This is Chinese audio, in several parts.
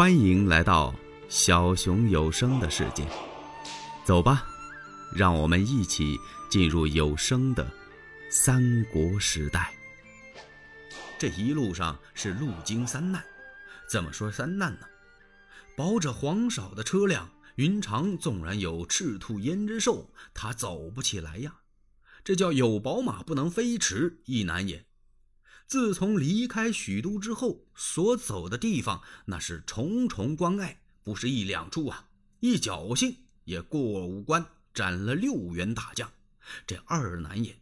欢迎来到小熊有声的世界，走吧，让我们一起进入有声的三国时代。这一路上是路经三难，怎么说三难呢？保着黄少的车辆，云长纵然有赤兔胭脂兽，他走不起来呀。这叫有宝马不能飞驰，亦难也。自从离开许都之后，所走的地方那是重重关隘，不是一两处啊！一侥幸也过五关，斩了六员大将，这二难也。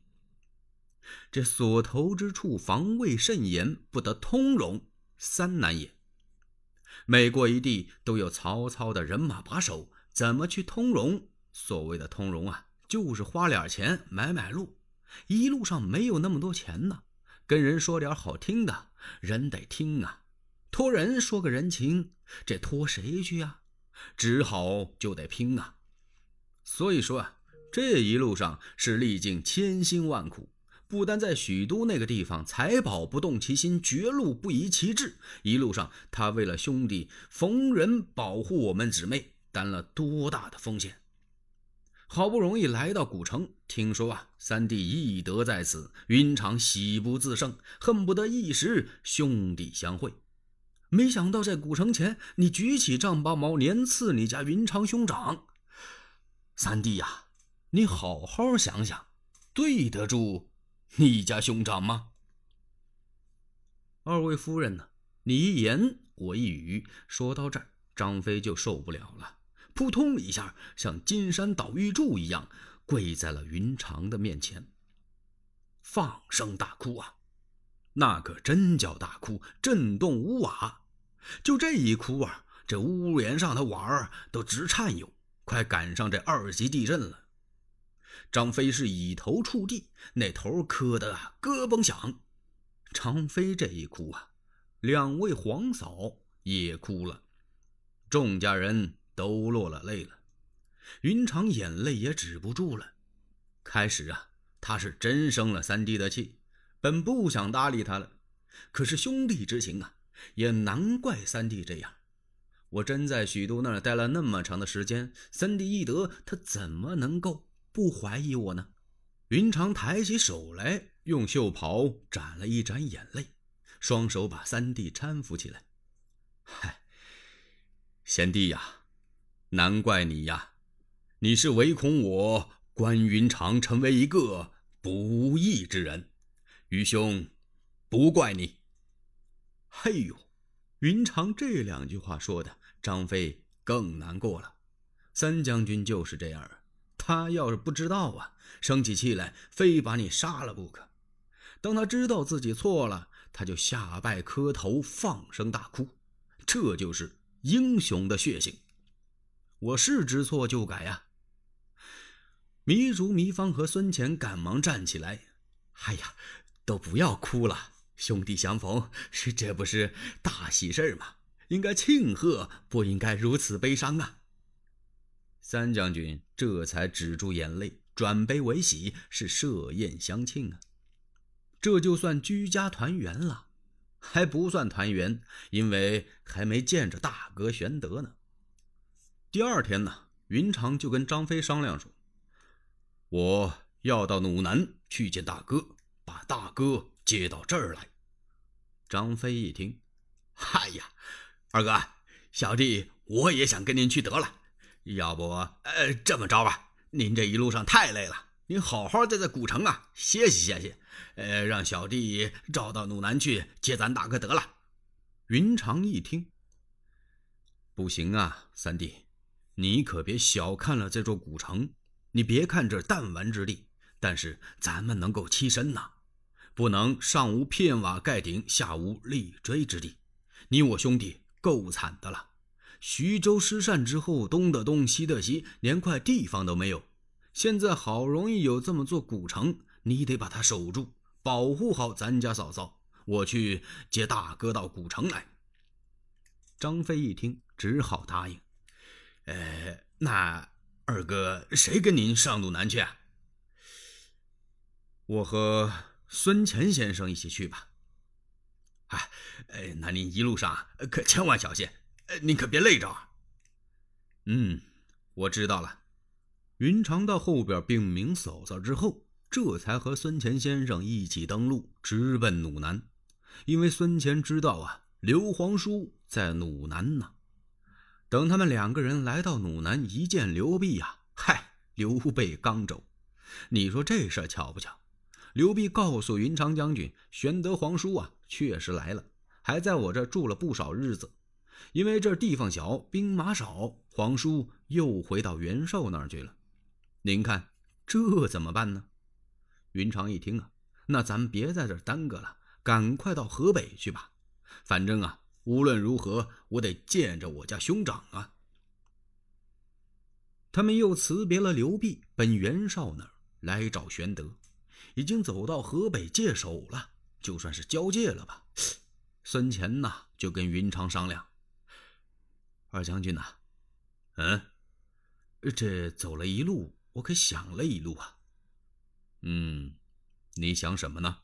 这所投之处防卫甚严，不得通融，三难也。每过一地，都有曹操的人马把守，怎么去通融？所谓的通融啊，就是花点钱买买路，一路上没有那么多钱呢。跟人说点好听的，人得听啊；托人说个人情，这托谁去啊？只好就得拼啊。所以说啊，这一路上是历尽千辛万苦，不单在许都那个地方财宝不动其心，绝路不移其志。一路上他为了兄弟逢人保护我们姊妹，担了多大的风险。好不容易来到古城，听说啊，三弟义德在此，云长喜不自胜，恨不得一时兄弟相会。没想到在古城前，你举起丈八矛，连刺你家云长兄长。三弟呀，你好好想想，对得住你家兄长吗？二位夫人呢？你一言我一语，说到这儿，张飞就受不了了。扑通一下，像金山倒玉柱一样跪在了云长的面前，放声大哭啊！那可真叫大哭，震动屋瓦。就这一哭啊，这屋檐上的瓦儿都直颤悠，快赶上这二级地震了。张飞是以头触地，那头磕得咯嘣响。张飞这一哭啊，两位皇嫂也哭了，众家人。都落了泪了，云长眼泪也止不住了。开始啊，他是真生了三弟的气，本不想搭理他了。可是兄弟之情啊，也难怪三弟这样。我真在许都那儿待了那么长的时间，三弟义德他怎么能够不怀疑我呢？云长抬起手来，用袖袍沾了一沾眼泪，双手把三弟搀扶起来。嗨，贤弟呀！难怪你呀，你是唯恐我关云长成为一个不义之人，愚兄不怪你。嘿呦，云长这两句话说的，张飞更难过了。三将军就是这样，他要是不知道啊，生起气来非把你杀了不可。当他知道自己错了，他就下拜磕头，放声大哭。这就是英雄的血性。我是知错就改呀！糜竺、糜芳和孙乾赶忙站起来。哎呀，都不要哭了，兄弟相逢是这不是大喜事吗？应该庆贺，不应该如此悲伤啊！三将军这才止住眼泪，转悲为喜，是设宴相庆啊！这就算居家团圆了，还不算团圆，因为还没见着大哥玄德呢。第二天呢，云长就跟张飞商量说：“我要到鲁南去见大哥，把大哥接到这儿来。”张飞一听：“嗨呀，二哥，小弟我也想跟您去得了。要不，呃，这么着吧，您这一路上太累了，您好好在这古城啊歇息歇息，呃，让小弟照到鲁南去接咱大哥得了。”云长一听：“不行啊，三弟。”你可别小看了这座古城，你别看这弹丸之地，但是咱们能够栖身呐，不能上无片瓦盖顶，下无立锥之地。你我兄弟够惨的了。徐州失散之后，东的东，西的西，连块地方都没有。现在好容易有这么座古城，你得把它守住，保护好咱家嫂嫂。我去接大哥到古城来。张飞一听，只好答应。呃，那二哥谁跟您上路南去啊？我和孙乾先生一起去吧。啊哎，那您一路上可千万小心，您可别累着。嗯，我知道了。云长到后边禀明嫂嫂之后，这才和孙乾先生一起登陆，直奔鲁南。因为孙乾知道啊，刘皇叔在鲁南呢。等他们两个人来到鲁南，一见刘备呀，嗨，刘备刚走。你说这事巧不巧？刘备告诉云长将军，玄德皇叔啊，确实来了，还在我这住了不少日子。因为这地方小，兵马少，皇叔又回到袁绍那儿去了。您看这怎么办呢？云长一听啊，那咱们别在这耽搁了，赶快到河北去吧。反正啊，无论如何，我得见着我家兄长啊。他们又辞别了刘备，奔袁绍那儿来找玄德。已经走到河北界首了，就算是交界了吧。孙乾呐，就跟云长商量。二将军呐，嗯，这走了一路，我可想了一路啊。嗯，你想什么呢？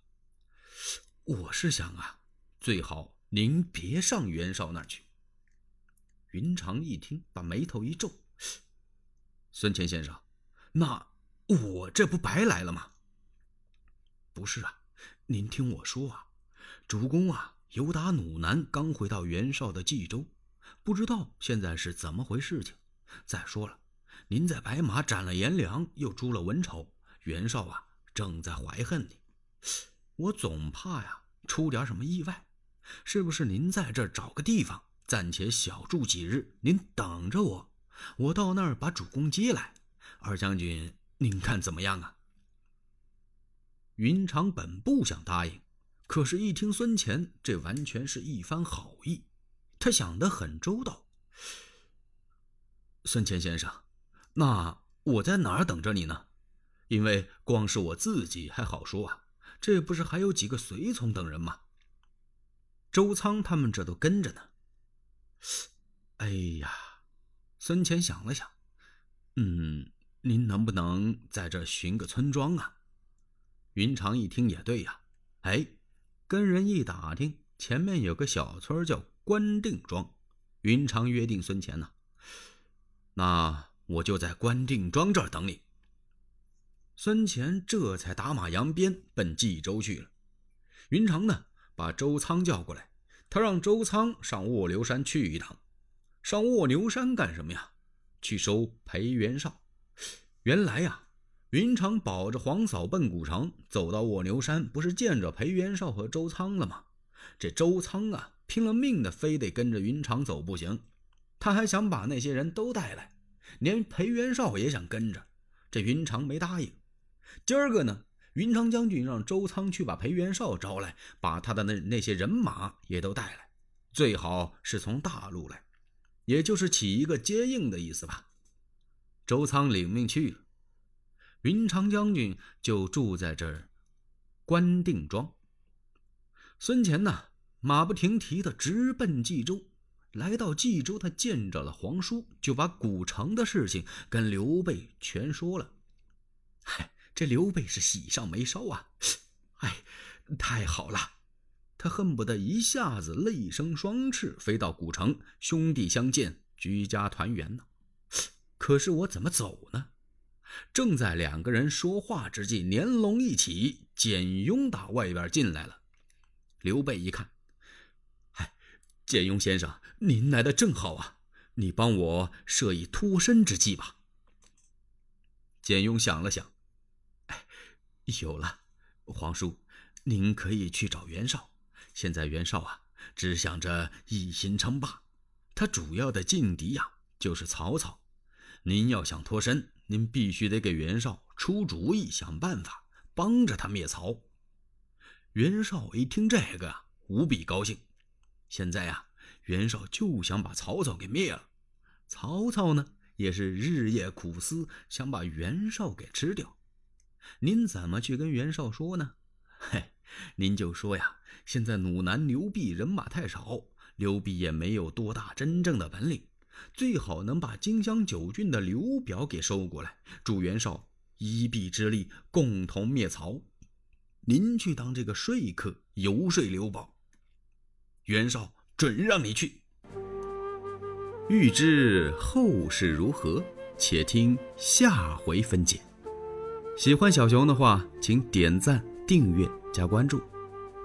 我是想啊，最好您别上袁绍那儿去。云长一听，把眉头一皱。孙乾先生，那我这不白来了吗？不是啊，您听我说啊，主公啊，由打鲁南刚回到袁绍的冀州。不知道现在是怎么回事情。再说了，您在白马斩了颜良，又诛了文丑，袁绍啊正在怀恨你。我总怕呀出点什么意外。是不是您在这儿找个地方暂且小住几日？您等着我，我到那儿把主公接来。二将军，您看怎么样啊？云长本不想答应，可是，一听孙乾，这完全是一番好意。他想得很周到，孙乾先生，那我在哪儿等着你呢？因为光是我自己还好说啊，这不是还有几个随从等人吗？周仓他们这都跟着呢。哎呀，孙权想了想，嗯，您能不能在这寻个村庄啊？云长一听也对呀，哎，跟人一打听，前面有个小村叫。关定庄，云长约定孙乾呐，那我就在关定庄这儿等你。孙权这才打马扬鞭奔冀州去了。云长呢，把周仓叫过来，他让周仓上卧牛山去一趟。上卧牛山干什么呀？去收裴元绍。原来呀，云长保着黄嫂奔古城，走到卧牛山，不是见着裴元绍和周仓了吗？这周仓啊！拼了命的，非得跟着云长走不行。他还想把那些人都带来，连裴元绍也想跟着。这云长没答应。今儿个呢，云长将军让周仓去把裴元绍招来，把他的那那些人马也都带来，最好是从大陆来，也就是起一个接应的意思吧。周仓领命去了，云长将军就住在这儿，关定庄。孙乾呢？马不停蹄的直奔冀州，来到冀州，他见着了皇叔，就把古城的事情跟刘备全说了。这刘备是喜上眉梢啊！哎，太好了，他恨不得一下子泪生双翅，飞到古城，兄弟相见，居家团圆呢。可是我怎么走呢？正在两个人说话之际，年龙一起，简雍打外边进来了。刘备一看。哎简雍先生，您来的正好啊！你帮我设一脱身之计吧。简雍想了想，有了，皇叔，您可以去找袁绍。现在袁绍啊，只想着一心称霸，他主要的劲敌呀就是曹操。您要想脱身，您必须得给袁绍出主意，想办法帮着他灭曹。袁绍一听这个啊，无比高兴。现在呀，袁绍就想把曹操给灭了。曹操呢，也是日夜苦思，想把袁绍给吃掉。您怎么去跟袁绍说呢？嘿，您就说呀，现在鲁南刘备人马太少，刘备也没有多大真正的本领，最好能把荆襄九郡的刘表给收过来，助袁绍一臂之力，共同灭曹。您去当这个说客，游说刘宝。袁绍准让你去。欲知后事如何，且听下回分解。喜欢小熊的话，请点赞、订阅、加关注。